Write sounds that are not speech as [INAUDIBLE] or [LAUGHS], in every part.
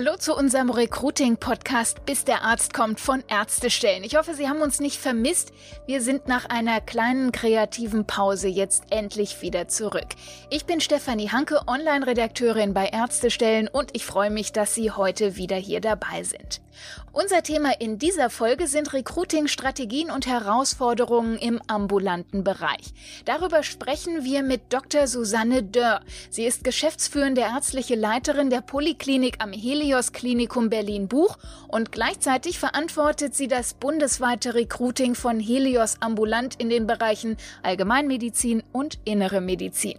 Hallo zu unserem Recruiting-Podcast, bis der Arzt kommt von Ärztestellen. Ich hoffe, Sie haben uns nicht vermisst. Wir sind nach einer kleinen kreativen Pause jetzt endlich wieder zurück. Ich bin Stefanie Hanke, Online-Redakteurin bei Ärztestellen und ich freue mich, dass Sie heute wieder hier dabei sind. Unser Thema in dieser Folge sind Recruiting-Strategien und Herausforderungen im ambulanten Bereich. Darüber sprechen wir mit Dr. Susanne Dörr. Sie ist geschäftsführende ärztliche Leiterin der Poliklinik am Helios Klinikum Berlin-Buch und gleichzeitig verantwortet sie das bundesweite Recruiting von Helios ambulant in den Bereichen Allgemeinmedizin und Innere Medizin.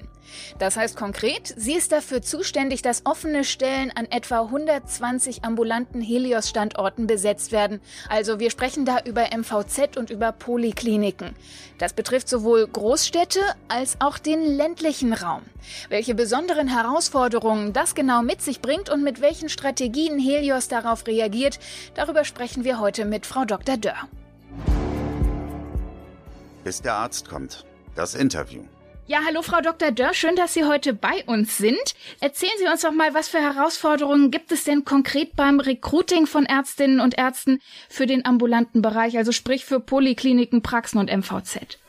Das heißt konkret, sie ist dafür zuständig, dass offene Stellen an etwa 120 ambulanten Helios-Standorten besetzt werden. Also wir sprechen da über MVZ und über Polikliniken. Das betrifft sowohl Großstädte als auch den ländlichen Raum. Welche besonderen Herausforderungen das genau mit sich bringt und mit welchen Strategien Helios darauf reagiert, darüber sprechen wir heute mit Frau Dr. Dörr. Bis der Arzt kommt. Das Interview. Ja, hallo Frau Dr. Dörr, schön, dass Sie heute bei uns sind. Erzählen Sie uns doch mal, was für Herausforderungen gibt es denn konkret beim Recruiting von Ärztinnen und Ärzten für den ambulanten Bereich, also sprich für Polikliniken, Praxen und MVZ?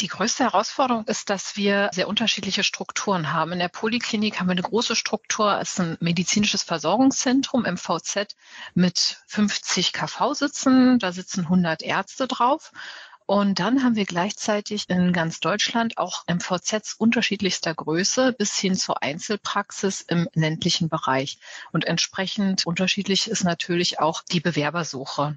Die größte Herausforderung ist, dass wir sehr unterschiedliche Strukturen haben. In der Poliklinik haben wir eine große Struktur. Es ist ein medizinisches Versorgungszentrum, MVZ, mit 50 KV-Sitzen. Da sitzen 100 Ärzte drauf. Und dann haben wir gleichzeitig in ganz Deutschland auch MVZs unterschiedlichster Größe bis hin zur Einzelpraxis im ländlichen Bereich. Und entsprechend unterschiedlich ist natürlich auch die Bewerbersuche.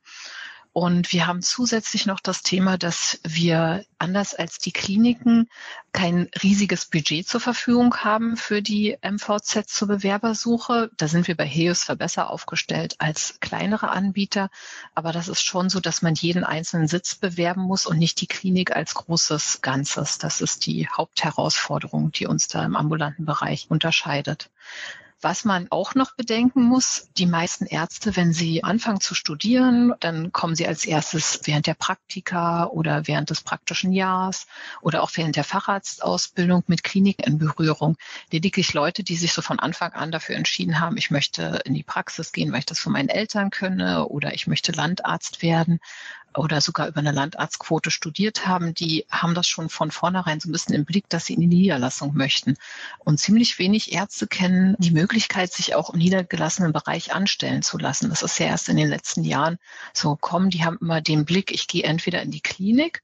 Und wir haben zusätzlich noch das Thema, dass wir anders als die Kliniken kein riesiges Budget zur Verfügung haben für die MVZ zur Bewerbersuche. Da sind wir bei Heus besser aufgestellt als kleinere Anbieter. Aber das ist schon so, dass man jeden einzelnen Sitz bewerben muss und nicht die Klinik als großes Ganzes. Das ist die Hauptherausforderung, die uns da im ambulanten Bereich unterscheidet. Was man auch noch bedenken muss, die meisten Ärzte, wenn sie anfangen zu studieren, dann kommen sie als erstes während der Praktika oder während des praktischen Jahres oder auch während der Facharztausbildung mit Kliniken in Berührung. Lediglich Leute, die sich so von Anfang an dafür entschieden haben, ich möchte in die Praxis gehen, weil ich das von meinen Eltern könne oder ich möchte Landarzt werden oder sogar über eine Landarztquote studiert haben, die haben das schon von vornherein so ein bisschen im Blick, dass sie in die Niederlassung möchten. Und ziemlich wenig Ärzte kennen die Möglichkeit, sich auch im niedergelassenen Bereich anstellen zu lassen. Das ist ja erst in den letzten Jahren so gekommen. Die haben immer den Blick, ich gehe entweder in die Klinik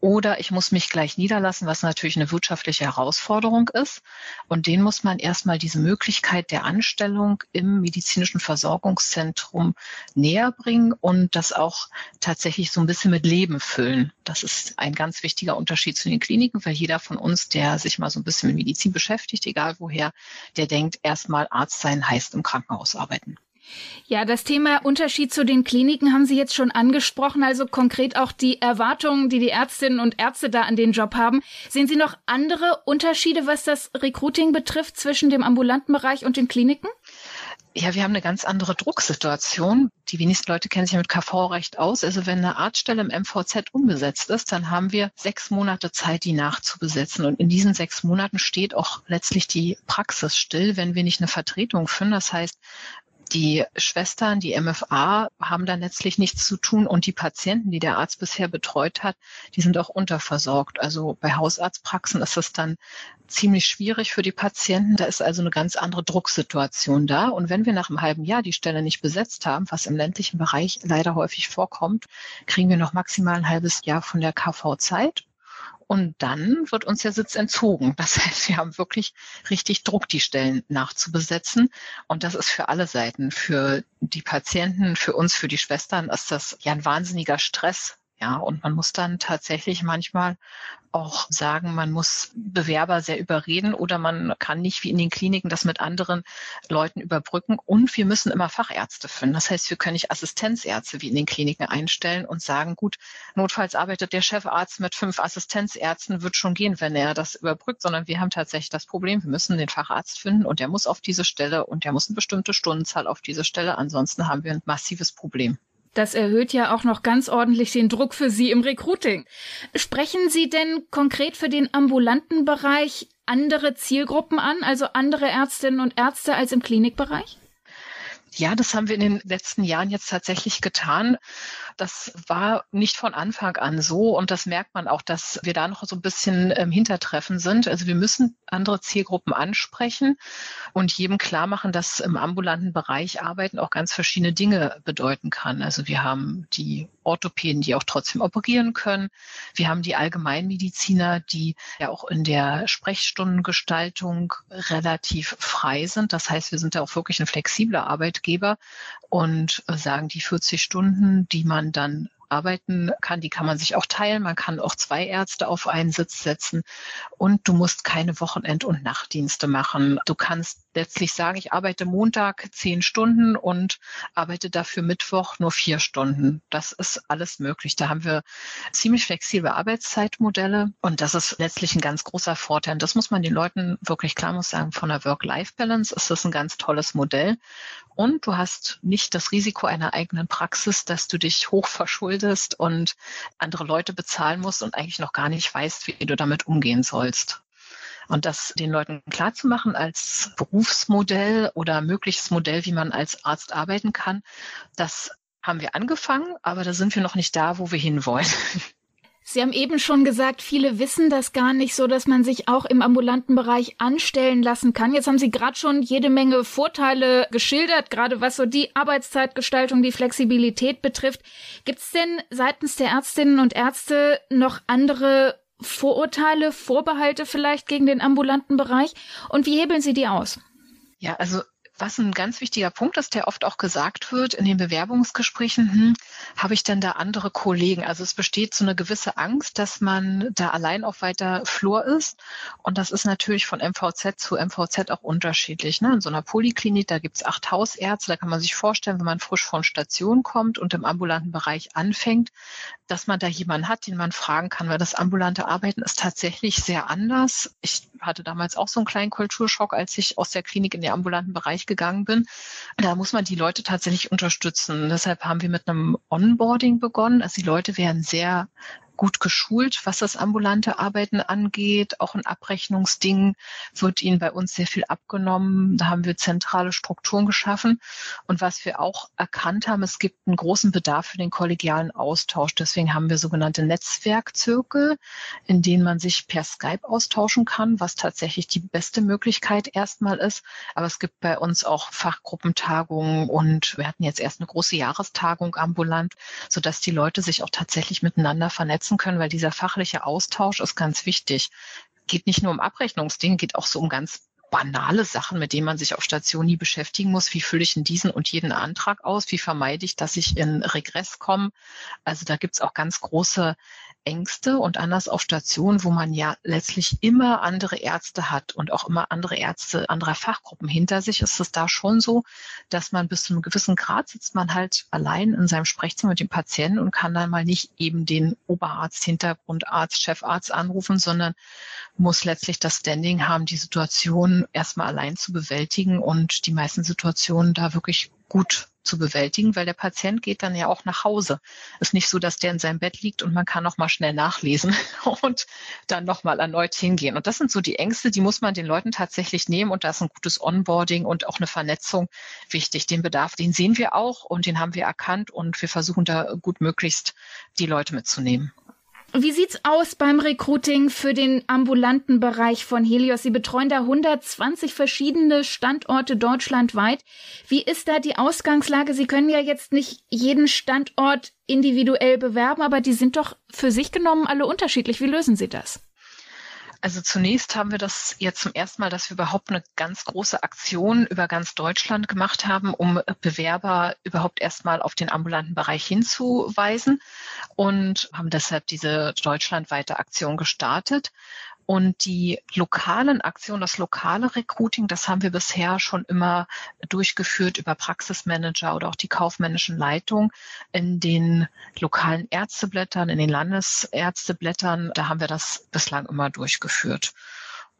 oder ich muss mich gleich niederlassen, was natürlich eine wirtschaftliche Herausforderung ist. Und denen muss man erstmal diese Möglichkeit der Anstellung im medizinischen Versorgungszentrum näher bringen und das auch tatsächlich so ein bisschen mit Leben füllen. Das ist ein ganz wichtiger Unterschied zu den Kliniken, weil jeder von uns, der sich mal so ein bisschen mit Medizin beschäftigt, egal woher, der denkt, erstmal Arzt sein heißt im Krankenhaus arbeiten. Ja, das Thema Unterschied zu den Kliniken haben Sie jetzt schon angesprochen, also konkret auch die Erwartungen, die die Ärztinnen und Ärzte da an den Job haben. Sehen Sie noch andere Unterschiede, was das Recruiting betrifft zwischen dem ambulanten Bereich und den Kliniken? Ja, wir haben eine ganz andere Drucksituation. Die wenigsten Leute kennen sich mit KV-Recht aus. Also wenn eine Arztstelle im MVZ unbesetzt ist, dann haben wir sechs Monate Zeit, die nachzubesetzen. Und in diesen sechs Monaten steht auch letztlich die Praxis still, wenn wir nicht eine Vertretung finden. Das heißt, die Schwestern, die MFA haben da letztlich nichts zu tun und die Patienten, die der Arzt bisher betreut hat, die sind auch unterversorgt. Also bei Hausarztpraxen ist es dann ziemlich schwierig für die Patienten. Da ist also eine ganz andere Drucksituation da. Und wenn wir nach einem halben Jahr die Stelle nicht besetzt haben, was im ländlichen Bereich leider häufig vorkommt, kriegen wir noch maximal ein halbes Jahr von der KV Zeit und dann wird uns der Sitz entzogen. [LAUGHS] Das heißt, wir haben wirklich richtig Druck, die Stellen nachzubesetzen. Und das ist für alle Seiten, für die Patienten, für uns, für die Schwestern, ist das ja ein wahnsinniger Stress, Ja, und man muss dann tatsächlich manchmal auch sagen, man muss Bewerber sehr überreden oder man kann nicht wie in den Kliniken das mit anderen Leuten überbrücken. Und wir müssen immer Fachärzte finden. Das heißt, wir können nicht Assistenzärzte wie in den Kliniken einstellen und sagen, gut, notfalls arbeitet der Chefarzt mit fünf Assistenzärzten, wird schon gehen, wenn er das überbrückt, sondern wir haben tatsächlich das Problem, wir müssen den Facharzt finden und der muss auf diese Stelle und der muss eine bestimmte Stundenzahl auf diese Stelle. Ansonsten haben wir ein massives Problem. Das erhöht ja auch noch ganz ordentlich den Druck für Sie im Recruiting. Sprechen Sie denn konkret für den ambulanten Bereich andere Zielgruppen an, also andere Ärztinnen und Ärzte als im Klinikbereich? Ja, das haben wir in den letzten Jahren jetzt tatsächlich getan. Das war nicht von Anfang an so und das merkt man auch, dass wir da noch so ein bisschen im Hintertreffen sind. Also wir müssen andere Zielgruppen ansprechen und jedem klar machen, dass im ambulanten Bereich Arbeiten auch ganz verschiedene Dinge bedeuten kann. Also wir haben die Orthopäden, die auch trotzdem operieren können. Wir haben die Allgemeinmediziner, die ja auch in der Sprechstundengestaltung relativ frei sind. Das heißt, wir sind da auch wirklich ein flexibler Arbeitgeber und sagen, die 40 Stunden, die man dann arbeiten kann, die kann man sich auch teilen. Man kann auch zwei Ärzte auf einen Sitz setzen und du musst keine Wochenend- und Nachtdienste machen. Du kannst letztlich sagen, ich arbeite Montag zehn Stunden und arbeite dafür Mittwoch nur vier Stunden. Das ist alles möglich. Da haben wir ziemlich flexible Arbeitszeitmodelle und das ist letztlich ein ganz großer Vorteil. das muss man den Leuten wirklich klar muss sagen, von der Work-Life-Balance ist das ein ganz tolles Modell. Und du hast nicht das Risiko einer eigenen Praxis, dass du dich hoch verschuldest und andere Leute bezahlen musst und eigentlich noch gar nicht weißt, wie du damit umgehen sollst. Und das den Leuten klarzumachen als Berufsmodell oder mögliches Modell, wie man als Arzt arbeiten kann, das haben wir angefangen, aber da sind wir noch nicht da, wo wir hinwollen. Sie haben eben schon gesagt, viele wissen das gar nicht so, dass man sich auch im ambulanten Bereich anstellen lassen kann. Jetzt haben Sie gerade schon jede Menge Vorteile geschildert, gerade was so die Arbeitszeitgestaltung, die Flexibilität betrifft. Gibt es denn seitens der Ärztinnen und Ärzte noch andere Vorurteile, Vorbehalte vielleicht gegen den ambulanten Bereich? Und wie hebeln Sie die aus? Ja, also was ein ganz wichtiger Punkt ist, der oft auch gesagt wird in den Bewerbungsgesprächen, hm, habe ich denn da andere Kollegen? Also es besteht so eine gewisse Angst, dass man da allein auf weiter Flur ist. Und das ist natürlich von MVZ zu MVZ auch unterschiedlich. Ne? In so einer Poliklinik, da gibt es acht Hausärzte, da kann man sich vorstellen, wenn man frisch von Station kommt und im ambulanten Bereich anfängt, dass man da jemanden hat, den man fragen kann, weil das ambulante Arbeiten ist tatsächlich sehr anders. Ich hatte damals auch so einen kleinen Kulturschock, als ich aus der Klinik in den ambulanten Bereich gegangen bin. Da muss man die Leute tatsächlich unterstützen. Deshalb haben wir mit einem Onboarding begonnen. Also die Leute werden sehr gut geschult, was das ambulante Arbeiten angeht. Auch ein Abrechnungsding wird ihnen bei uns sehr viel abgenommen. Da haben wir zentrale Strukturen geschaffen. Und was wir auch erkannt haben, es gibt einen großen Bedarf für den kollegialen Austausch. Deswegen haben wir sogenannte Netzwerkzirkel, in denen man sich per Skype austauschen kann, was tatsächlich die beste Möglichkeit erstmal ist. Aber es gibt bei uns auch Fachgruppentagungen und wir hatten jetzt erst eine große Jahrestagung ambulant, sodass die Leute sich auch tatsächlich miteinander vernetzen nutzen können, weil dieser fachliche Austausch ist ganz wichtig. Geht nicht nur um Abrechnungsdinge, geht auch so um ganz banale Sachen, mit denen man sich auf Station nie beschäftigen muss. Wie fülle ich in diesen und jeden Antrag aus? Wie vermeide ich, dass ich in Regress komme? Also da gibt's auch ganz große Ängste und anders auf Stationen, wo man ja letztlich immer andere Ärzte hat und auch immer andere Ärzte anderer Fachgruppen hinter sich, ist es da schon so, dass man bis zu einem gewissen Grad sitzt man halt allein in seinem Sprechzimmer mit dem Patienten und kann dann mal nicht eben den Oberarzt, Hintergrundarzt, Chefarzt anrufen, sondern muss letztlich das Standing haben, die Situation erstmal allein zu bewältigen und die meisten Situationen da wirklich gut zu bewältigen, weil der Patient geht dann ja auch nach Hause. Ist nicht so, dass der in seinem Bett liegt und man kann noch mal schnell nachlesen [LAUGHS] und dann noch mal erneut hingehen. Und das sind so die Ängste, die muss man den Leuten tatsächlich nehmen und da ist ein gutes Onboarding und auch eine Vernetzung wichtig. Den Bedarf, den sehen wir auch und den haben wir erkannt und wir versuchen da gut möglichst die Leute mitzunehmen. Wie sieht's aus beim Recruiting für den ambulanten Bereich von Helios? Sie betreuen da 120 verschiedene Standorte deutschlandweit. Wie ist da die Ausgangslage? Sie können ja jetzt nicht jeden Standort individuell bewerben, aber die sind doch für sich genommen alle unterschiedlich. Wie lösen Sie das? Also zunächst haben wir das jetzt zum ersten Mal, dass wir überhaupt eine ganz große Aktion über ganz Deutschland gemacht haben, um Bewerber überhaupt erstmal auf den ambulanten Bereich hinzuweisen und haben deshalb diese deutschlandweite Aktion gestartet. Und die lokalen Aktionen, das lokale Recruiting, das haben wir bisher schon immer durchgeführt über Praxismanager oder auch die kaufmännischen Leitungen in den lokalen Ärzteblättern, in den Landesärzteblättern. Da haben wir das bislang immer durchgeführt.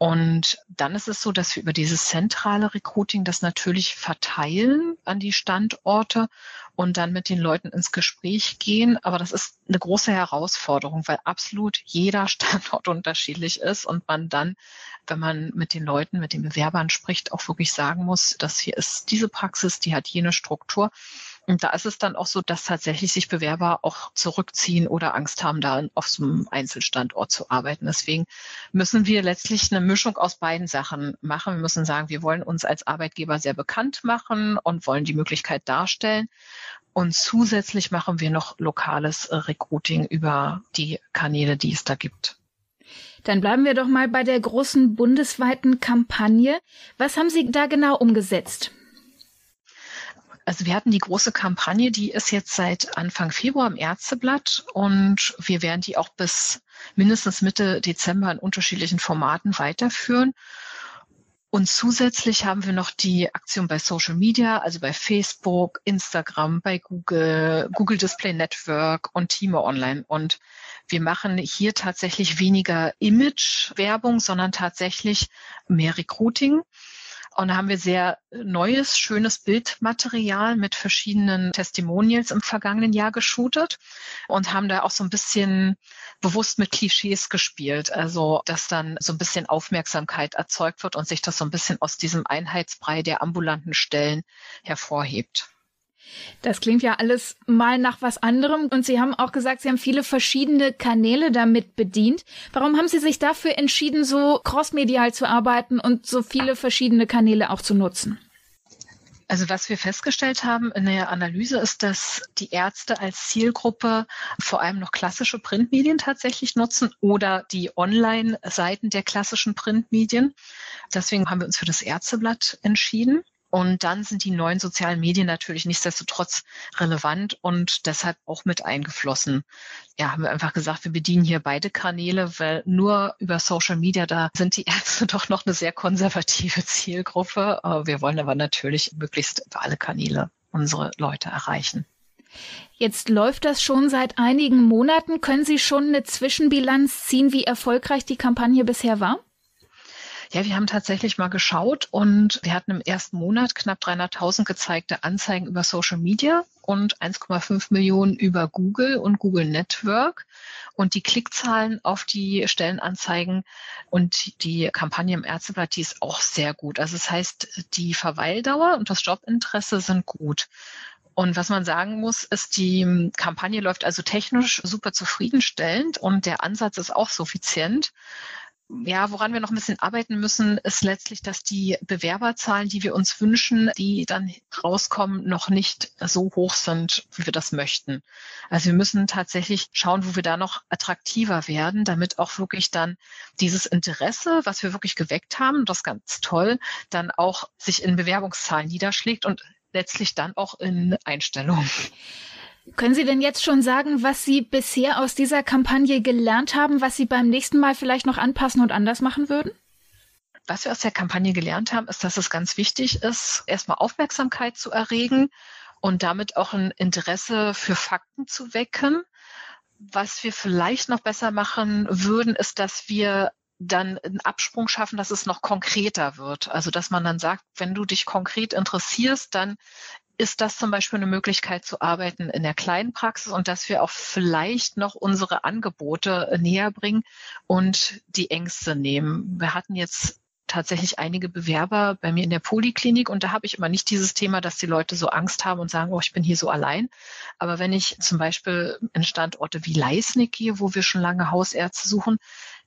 Und dann ist es so, dass wir über dieses zentrale Recruiting das natürlich verteilen an die Standorte und dann mit den Leuten ins Gespräch gehen. Aber das ist eine große Herausforderung, weil absolut jeder [LAUGHS] Standort unterschiedlich ist und man dann, wenn man mit den Leuten, mit den Bewerbern spricht, auch wirklich sagen muss, dass hier ist diese Praxis, die hat jene Struktur. Und da ist es dann auch so, dass tatsächlich sich Bewerber auch zurückziehen oder Angst haben, da auf so einem Einzelstandort zu arbeiten. Deswegen müssen wir letztlich eine Mischung aus beiden Sachen machen. Wir müssen sagen, wir wollen uns als Arbeitgeber sehr bekannt machen und wollen die Möglichkeit darstellen. Und zusätzlich machen wir noch lokales äh, Recruiting über die Kanäle, die es da gibt. Dann bleiben wir doch mal bei der großen bundesweiten Kampagne. Was haben Sie da genau umgesetzt? Also wir hatten die große Kampagne, die ist jetzt seit Anfang Februar im Ärzteblatt und wir werden die auch bis mindestens Mitte Dezember in unterschiedlichen Formaten weiterführen. Und zusätzlich haben wir noch die Aktion bei Social Media, also bei Facebook, Instagram, bei Google, Google Display Network und Team Online. Und wir machen hier tatsächlich weniger Image-Werbung, sondern tatsächlich mehr Recruiting. Und da haben wir sehr neues, schönes Bildmaterial mit verschiedenen Testimonials im vergangenen Jahr geshootet und haben da auch so ein bisschen bewusst mit Klischees gespielt. Also, dass dann so ein bisschen Aufmerksamkeit erzeugt wird und sich das so ein bisschen aus diesem Einheitsbrei der ambulanten Stellen hervorhebt. Das klingt ja alles mal nach was anderem. Und Sie haben auch gesagt, Sie haben viele verschiedene Kanäle damit bedient. Warum haben Sie sich dafür entschieden, so crossmedial zu arbeiten und so viele verschiedene Kanäle auch zu nutzen? Also was wir festgestellt haben in der Analyse ist, dass die Ärzte als Zielgruppe vor allem noch klassische Printmedien tatsächlich nutzen oder die Online-Seiten der klassischen Printmedien. Deswegen haben wir uns für das Ärzteblatt entschieden. Und dann sind die neuen sozialen Medien natürlich nichtsdestotrotz relevant und deshalb auch mit eingeflossen. Ja, haben wir einfach gesagt, wir bedienen hier beide Kanäle, weil nur über Social Media, da sind die Ärzte [LAUGHS] doch noch eine sehr konservative Zielgruppe. Wir wollen aber natürlich möglichst über alle Kanäle unsere Leute erreichen. Jetzt läuft das schon seit einigen Monaten. Können Sie schon eine Zwischenbilanz ziehen, wie erfolgreich die Kampagne bisher war? Ja, wir haben tatsächlich mal geschaut und wir hatten im ersten Monat knapp 300.000 gezeigte Anzeigen über Social Media und 1,5 Millionen über Google und Google Network. Und die Klickzahlen auf die Stellenanzeigen und die Kampagne im Ärzteblatt, die ist auch sehr gut. Also das heißt, die Verweildauer und das Jobinteresse sind gut. Und was man sagen muss, ist, die Kampagne läuft also technisch super zufriedenstellend und der Ansatz ist auch suffizient ja, woran wir noch ein bisschen arbeiten müssen, ist letztlich, dass die Bewerberzahlen, die wir uns wünschen, die dann rauskommen, noch nicht so hoch sind, wie wir das möchten. Also wir müssen tatsächlich schauen, wo wir da noch attraktiver werden, damit auch wirklich dann dieses Interesse, was wir wirklich geweckt haben, das ganz toll, dann auch sich in Bewerbungszahlen niederschlägt und letztlich dann auch in Einstellungen. Können Sie denn jetzt schon sagen, was Sie bisher aus dieser Kampagne gelernt haben, was Sie beim nächsten Mal vielleicht noch anpassen und anders machen würden? Was wir aus der Kampagne gelernt haben, ist, dass es ganz wichtig ist, erstmal Aufmerksamkeit zu erregen und damit auch ein Interesse für Fakten zu wecken. Was wir vielleicht noch besser machen würden, ist, dass wir dann einen Absprung schaffen, dass es noch konkreter wird. Also dass man dann sagt, wenn du dich konkret interessierst, dann ist das zum Beispiel eine Möglichkeit zu arbeiten in der kleinen Praxis und dass wir auch vielleicht noch unsere Angebote äh, näher bringen und die Ängste nehmen. Wir hatten jetzt tatsächlich einige Bewerber bei mir in der Poliklinik und da habe ich immer nicht dieses Thema, dass die Leute so Angst haben und sagen, oh, ich bin hier so allein. Aber wenn ich zum Beispiel in Standorte wie Leisnig gehe, wo wir schon lange Hausärzte suchen,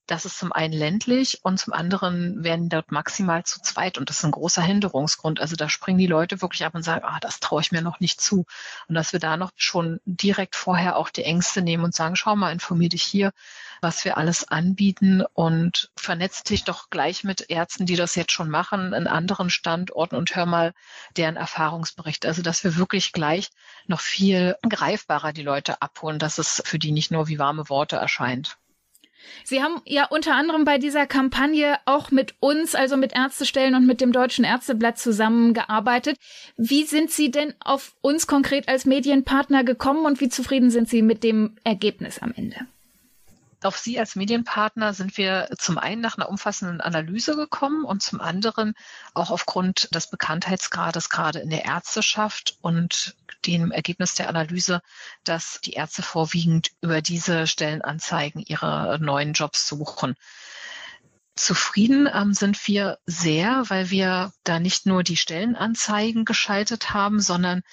Das ist zum einen ländlich und zum anderen werden dort maximal zu zweit und das ist ein großer Hinderungsgrund. Also da springen die Leute wirklich ab und sagen, ah, das traue ich mir noch nicht zu. Und dass wir da noch schon direkt vorher auch die Ängste nehmen und sagen, schau mal, informier dich hier, was wir alles anbieten und vernetzt dich doch gleich mit Ärzten, die das jetzt schon machen, in anderen Standorten und hör mal deren Erfahrungsberichte. Also dass wir wirklich gleich noch viel greifbarer die Leute abholen, dass es für die nicht nur wie warme Worte erscheint. Sie haben ja unter anderem bei dieser Kampagne auch mit uns, also mit Ärztestellen und mit dem Deutschen Ärzteblatt zusammengearbeitet. Wie sind Sie denn auf uns konkret als Medienpartner gekommen und wie zufrieden sind Sie mit dem Ergebnis am Ende? Auf Sie als Medienpartner sind wir zum einen nach einer umfassenden Analyse gekommen und zum anderen auch aufgrund des Bekanntheitsgrades gerade in der Ärzteschaft und dem Ergebnis der Analyse, dass die Ärzte vorwiegend über diese Stellenanzeigen ihre neuen Jobs suchen. Zufrieden ähm, sind wir sehr, weil wir da nicht nur die Stellenanzeigen geschaltet haben, sondern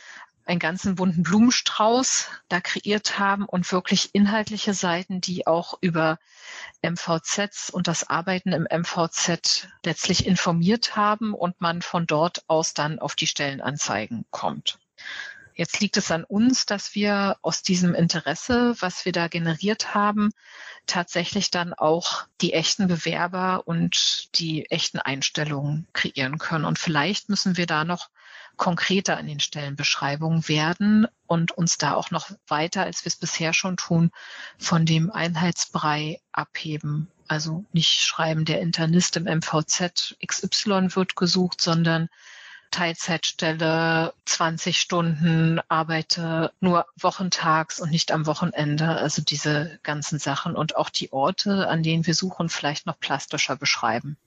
einen ganzen bunten Blumenstrauß da kreiert haben und wirklich inhaltliche Seiten, die auch über MVZs und das Arbeiten im MVZ letztlich informiert haben und man von dort aus dann auf die Stellenanzeigen kommt. Jetzt liegt es an uns, dass wir aus diesem Interesse, was wir da generiert haben, tatsächlich dann auch die echten Bewerber und die echten Einstellungen kreieren können. Und vielleicht müssen wir da noch konkreter in den Stellenbeschreibungen werden und uns da auch noch weiter, als wir es bisher schon tun, von dem Einheitsbrei abheben. Also nicht schreiben, der Internist im MVZ XY wird gesucht, sondern Teilzeitstelle, 20 Stunden, arbeite nur wochentags und nicht am Wochenende. Also diese ganzen Sachen und auch die Orte, an denen wir suchen, vielleicht noch plastischer beschreiben.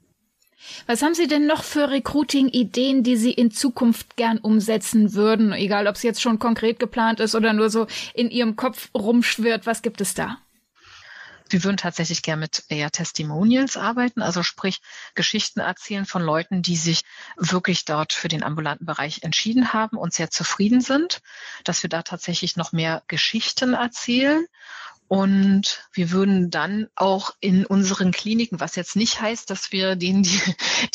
Was haben Sie denn noch für Recruiting-Ideen, die Sie in Zukunft gern umsetzen würden? Egal, ob es jetzt schon konkret geplant ist oder nur so in Ihrem Kopf rumschwirrt. Was gibt es da? Wir würden tatsächlich gern mit eher Testimonials arbeiten, also sprich Geschichten erzählen von Leuten, die sich wirklich dort für den ambulanten Bereich entschieden haben und sehr zufrieden sind, dass wir da tatsächlich noch mehr Geschichten erzählen und wir würden dann auch in unseren Kliniken, was jetzt nicht heißt, dass wir denen die,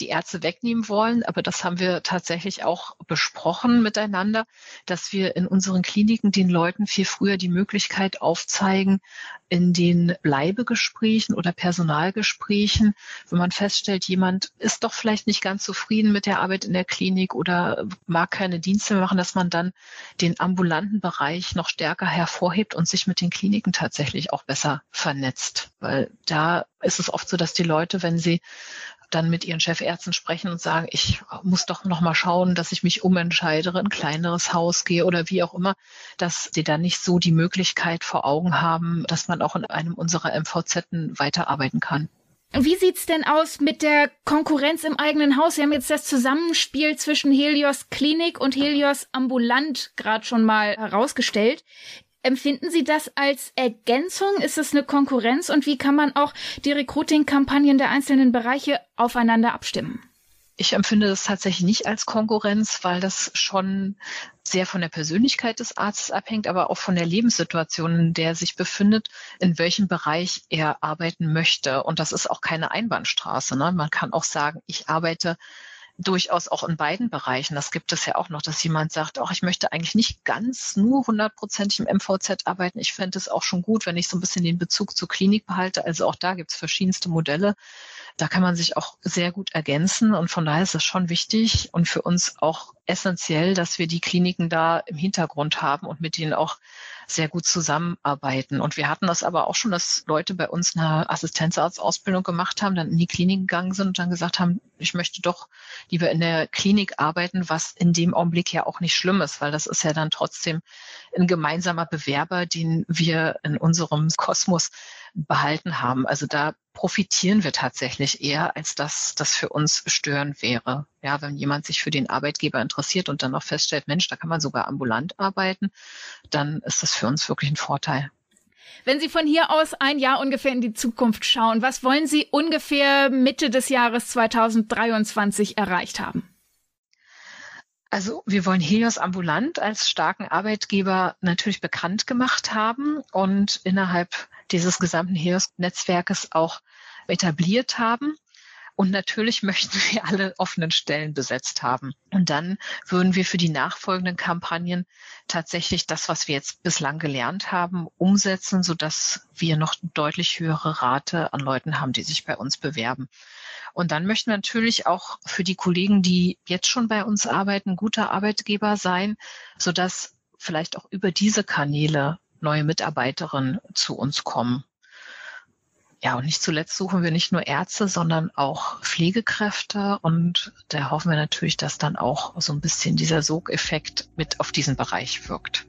die Ärzte wegnehmen wollen, aber das haben wir tatsächlich auch besprochen miteinander, dass wir in unseren Kliniken den Leuten viel früher die Möglichkeit aufzeigen, in den Bleibegesprächen oder Personalgesprächen, wenn man feststellt, jemand ist doch vielleicht nicht ganz zufrieden mit der Arbeit in der Klinik oder mag keine Dienste machen, dass man dann den ambulanten Bereich noch stärker hervorhebt und sich mit den Kliniken tatsächlich auch besser vernetzt. Weil da ist es oft so, dass die Leute, wenn sie dann mit ihren Chefärzten sprechen und sagen, ich muss doch noch mal schauen, dass ich mich umentscheide, in ein kleineres Haus gehe oder wie auch immer, dass sie dann nicht so die Möglichkeit vor Augen haben, dass man auch in einem unserer MVZ weiterarbeiten kann. Wie sieht's denn aus mit der Konkurrenz im eigenen Haus? Sie haben jetzt das Zusammenspiel zwischen Helios Klinik und Helios Ambulant gerade schon mal herausgestellt. Empfinden Sie das als Ergänzung? Ist es eine Konkurrenz? Und wie kann man auch die Recruiting-Kampagnen der einzelnen Bereiche aufeinander abstimmen? Ich empfinde das tatsächlich nicht als Konkurrenz, weil das schon sehr von der Persönlichkeit des Arztes abhängt, aber auch von der Lebenssituation, in der er sich befindet, in welchem Bereich er arbeiten möchte. Und das ist auch keine Einbahnstraße. Ne? Man kann auch sagen, ich arbeite durchaus auch in beiden Bereichen. Das gibt es ja auch noch, dass jemand sagt, auch ich möchte eigentlich nicht ganz nur hundertprozentig im MVZ arbeiten. Ich fände es auch schon gut, wenn ich so ein bisschen den Bezug zur Klinik behalte. Also auch da gibt es verschiedenste Modelle. Da kann man sich auch sehr gut ergänzen und von daher ist es schon wichtig und für uns auch essentiell, dass wir die Kliniken da im Hintergrund haben und mit denen auch sehr gut zusammenarbeiten. Und wir hatten das aber auch schon, dass Leute bei uns eine Assistenzarztausbildung gemacht haben, dann in die Klinik gegangen sind und dann gesagt haben, ich möchte doch lieber in der Klinik arbeiten, was in dem Augenblick ja auch nicht schlimm ist, weil das ist ja dann trotzdem ein gemeinsamer Bewerber, den wir in unserem Kosmos behalten haben. Also da profitieren wir tatsächlich eher, als dass das für uns störend wäre. Ja, wenn jemand sich für den Arbeitgeber interessiert und dann noch feststellt, Mensch, da kann man sogar ambulant arbeiten, dann ist das für uns wirklich ein Vorteil. Wenn Sie von hier aus ein Jahr ungefähr in die Zukunft schauen, was wollen Sie ungefähr Mitte des Jahres 2023 erreicht haben? Also wir wollen Helios Ambulant als starken Arbeitgeber natürlich bekannt gemacht haben und innerhalb dieses gesamten Helios-Netzwerkes auch etabliert haben. Und natürlich [LAUGHS] möchten wir alle offenen Stellen besetzt haben. Und dann würden wir für die nachfolgenden Kampagnen tatsächlich das, was wir jetzt bislang gelernt haben, umsetzen, sodass wir noch deutlich höhere Rate an Leuten haben, die sich bei uns bewerben. Und dann möchten wir natürlich auch für die Kollegen, die jetzt schon bei uns arbeiten, guter Arbeitgeber sein, sodass vielleicht auch über diese Kanäle neue Mitarbeiterinnen zu uns kommen. Ja, und nicht zuletzt suchen wir nicht nur Ärzte, sondern auch Pflegekräfte. Und da hoffen wir natürlich, dass dann auch so ein bisschen dieser Sogeffekt mit auf diesen Bereich wirkt.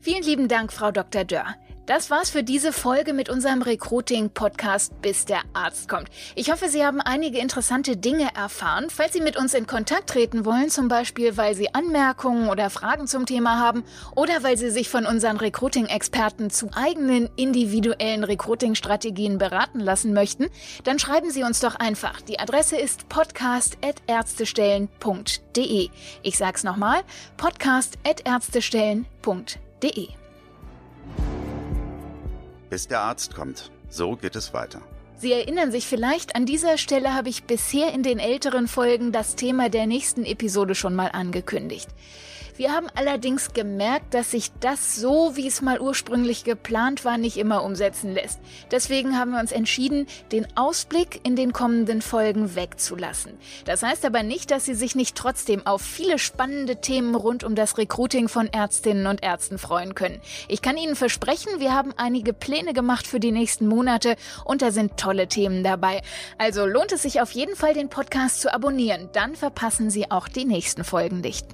Vielen lieben Dank, Frau Dr. Dörr. Das war's für diese Folge mit unserem Recruiting-Podcast Bis der Arzt kommt. Ich hoffe, Sie haben einige interessante Dinge erfahren. Falls Sie mit uns in Kontakt treten wollen, zum Beispiel weil Sie Anmerkungen oder Fragen zum Thema haben oder weil Sie sich von unseren Recruiting-Experten zu eigenen individuellen Recruiting-Strategien beraten lassen möchten, dann schreiben Sie uns doch einfach. Die Adresse ist podcast.ärztestellen.de. Ich sag's nochmal, podcast.ärztestellen.de bis der Arzt kommt. So geht es weiter. Sie erinnern sich vielleicht, an dieser Stelle habe ich bisher in den älteren Folgen das Thema der nächsten Episode schon mal angekündigt. Wir haben allerdings gemerkt, dass sich das so, wie es mal ursprünglich geplant war, nicht immer umsetzen lässt. Deswegen haben wir uns entschieden, den Ausblick in den kommenden Folgen wegzulassen. Das heißt aber nicht, dass Sie sich nicht trotzdem auf viele spannende Themen rund um das Recruiting von Ärztinnen und Ärzten freuen können. Ich kann Ihnen versprechen, wir haben einige Pläne gemacht für die nächsten Monate und da sind tolle Themen dabei. Also lohnt es sich auf jeden Fall, den Podcast zu abonnieren. Dann verpassen Sie auch die nächsten Folgen nicht.